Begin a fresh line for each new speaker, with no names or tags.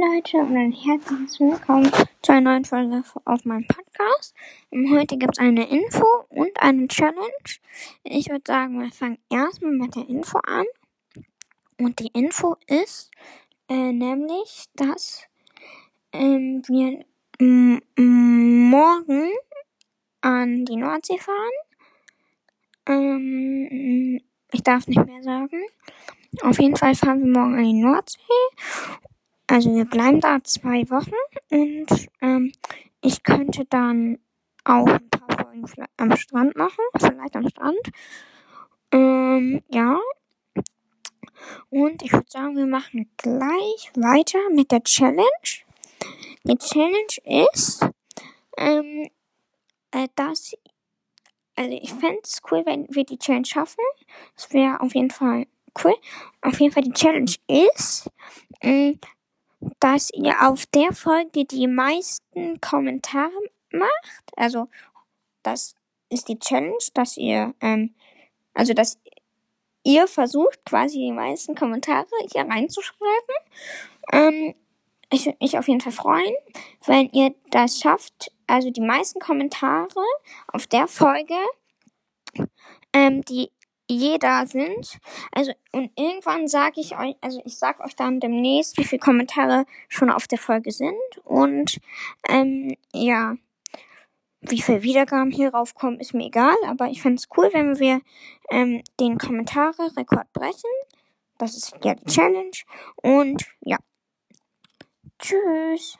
Leute und ein herzliches Willkommen zu einer neuen Folge auf meinem Podcast. Heute gibt es eine Info und eine Challenge. Ich würde sagen, wir fangen erstmal mit der Info an. Und die Info ist äh, nämlich, dass ähm, wir morgen an die Nordsee fahren. Ähm, ich darf nicht mehr sagen. Auf jeden Fall fahren wir morgen an die Nordsee. Also wir bleiben da zwei Wochen und ähm, ich könnte dann auch ein paar Folgen am Strand machen, vielleicht am Strand. Ähm, ja. Und ich würde sagen, wir machen gleich weiter mit der Challenge. Die Challenge ist, ähm, äh, dass, also ich fände es cool, wenn wir die Challenge schaffen. Das wäre auf jeden Fall cool. Auf jeden Fall die Challenge ist, mh, dass ihr auf der Folge die meisten Kommentare macht. Also das ist die Challenge, dass ihr, ähm, also dass ihr versucht quasi die meisten Kommentare hier reinzuschreiben. Ähm, ich würde mich auf jeden Fall freuen, wenn ihr das schafft. Also die meisten Kommentare auf der Folge, ähm, die jeder sind. Also, und irgendwann sage ich euch, also ich sag euch dann demnächst, wie viele Kommentare schon auf der Folge sind. Und ähm, ja, wie viel Wiedergaben hier raufkommen, ist mir egal, aber ich fände es cool, wenn wir ähm, den Kommentare-Rekord brechen. Das ist ja die Challenge. Und ja. Tschüss.